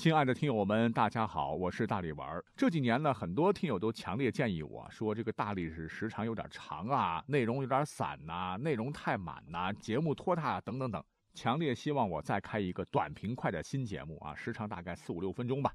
亲爱的听友们，大家好，我是大力丸儿。这几年呢，很多听友都强烈建议我说，这个大力史时长有点长啊，内容有点散呐，内容太满呐，节目拖沓等等等，强烈希望我再开一个短平快的新节目啊，时长大概四五六分钟吧。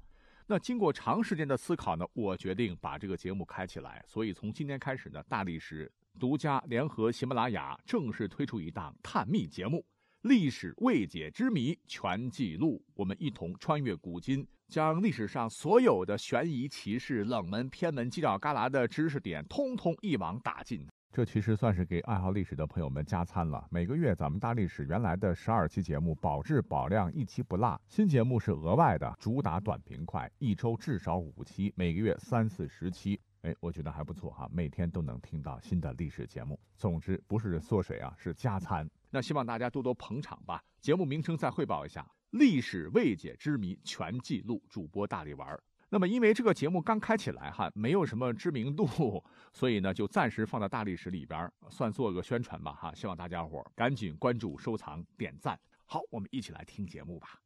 那经过长时间的思考呢，我决定把这个节目开起来。所以从今天开始呢，大力史独家联合喜马拉雅正式推出一档探秘节目。历史未解之谜全记录，我们一同穿越古今，将历史上所有的悬疑奇事、冷门偏门、犄角旮旯的知识点，通通一网打尽。这其实算是给爱好历史的朋友们加餐了。每个月咱们大历史原来的十二期节目保质保量，一期不落。新节目是额外的，主打短平快，一周至少五期，每个月三四十期。哎，我觉得还不错哈，每天都能听到新的历史节目。总之不是缩水啊，是加餐。那希望大家多多捧场吧。节目名称再汇报一下：历史未解之谜全记录。主播大力丸。那么因为这个节目刚开起来哈，没有什么知名度，所以呢就暂时放在大历史里边，算做个宣传吧哈。希望大家伙赶紧关注、收藏、点赞。好，我们一起来听节目吧。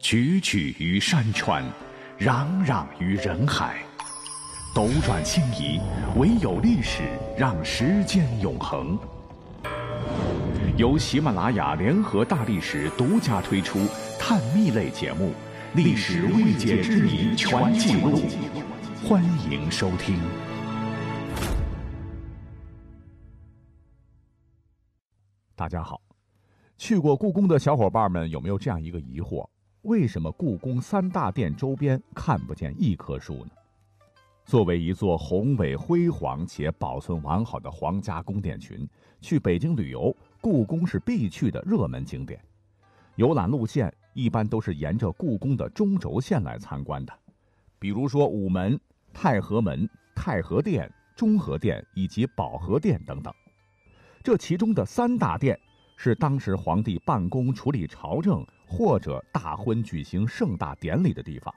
曲曲于山川。攘攘于人海，斗转星移，唯有历史让时间永恒。由喜马拉雅联合大历史独家推出探秘类节目《历史未解之谜全记录》，欢迎收听。大家好，去过故宫的小伙伴们有没有这样一个疑惑？为什么故宫三大殿周边看不见一棵树呢？作为一座宏伟辉煌且保存完好的皇家宫殿群，去北京旅游，故宫是必去的热门景点。游览路线一般都是沿着故宫的中轴线来参观的，比如说午门、太和门、太和殿、中和殿以及保和殿等等。这其中的三大殿。是当时皇帝办公、处理朝政或者大婚举行盛大典礼的地方。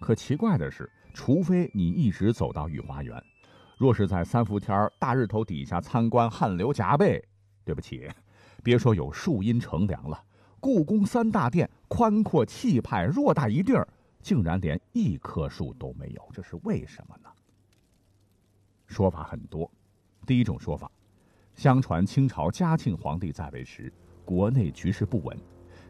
可奇怪的是，除非你一直走到御花园，若是在三伏天大日头底下参观，汗流浃背。对不起，别说有树荫乘凉了，故宫三大殿宽阔气派，偌大一地儿，竟然连一棵树都没有，这是为什么呢？说法很多。第一种说法。相传清朝嘉庆皇帝在位时，国内局势不稳，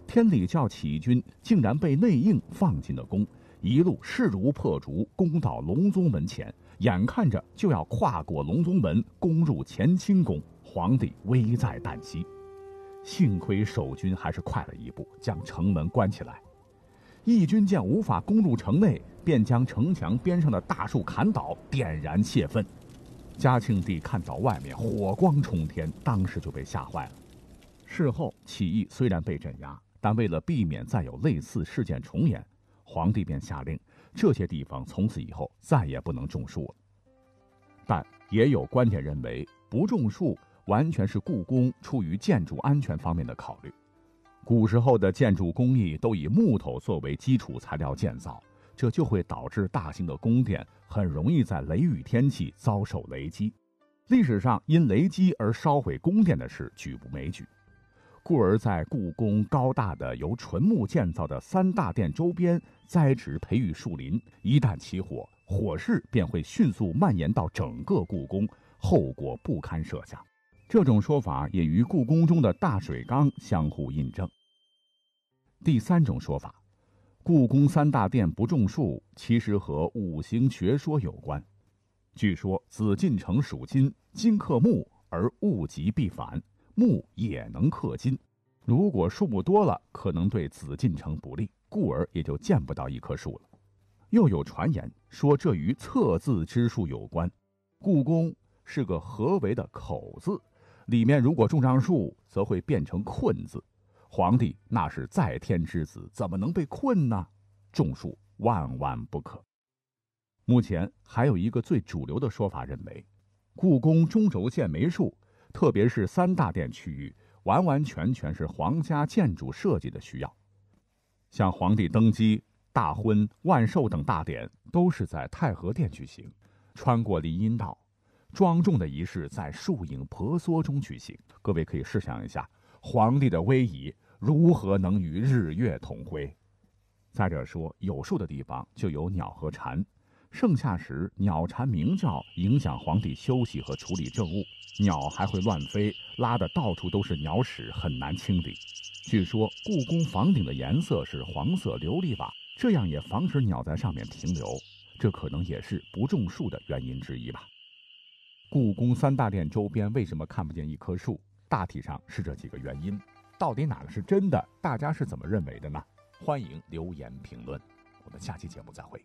天理教起义军竟然被内应放进了宫，一路势如破竹攻到隆宗门前，眼看着就要跨过隆宗门攻入乾清宫，皇帝危在旦夕。幸亏守军还是快了一步，将城门关起来。义军见无法攻入城内，便将城墙边上的大树砍倒，点燃泄愤。嘉庆帝看到外面火光冲天，当时就被吓坏了。事后起义虽然被镇压，但为了避免再有类似事件重演，皇帝便下令这些地方从此以后再也不能种树了。但也有观点认为，不种树完全是故宫出于建筑安全方面的考虑。古时候的建筑工艺都以木头作为基础材料建造。这就会导致大型的宫殿很容易在雷雨天气遭受雷击。历史上因雷击而烧毁宫殿的事举不枚举，故而在故宫高大的由纯木建造的三大殿周边栽植培育树林，一旦起火，火势便会迅速蔓延到整个故宫，后果不堪设想。这种说法也与故宫中的大水缸相互印证。第三种说法。故宫三大殿不种树，其实和五行学说有关。据说紫禁城属金，金克木，而物极必反，木也能克金。如果树木多了，可能对紫禁城不利，故而也就见不到一棵树了。又有传言说，这与测字之术有关。故宫是个合围的口字，里面如果种上树，则会变成困字。皇帝那是在天之子，怎么能被困呢？种树万万不可。目前还有一个最主流的说法，认为故宫中轴线没树，特别是三大殿区域，完完全全是皇家建筑设计的需要。像皇帝登基、大婚、万寿等大典，都是在太和殿举行，穿过林荫道，庄重的仪式在树影婆娑中举行。各位可以试想一下，皇帝的威仪。如何能与日月同辉？再者说，有树的地方就有鸟和蝉，盛夏时鸟蝉鸣叫，影响皇帝休息和处理政务，鸟还会乱飞，拉的到处都是鸟屎，很难清理。据说故宫房顶的颜色是黄色琉璃瓦，这样也防止鸟在上面停留，这可能也是不种树的原因之一吧。故宫三大殿周边为什么看不见一棵树？大体上是这几个原因，到底哪个是真的？大家是怎么认为的呢？欢迎留言评论，我们下期节目再会。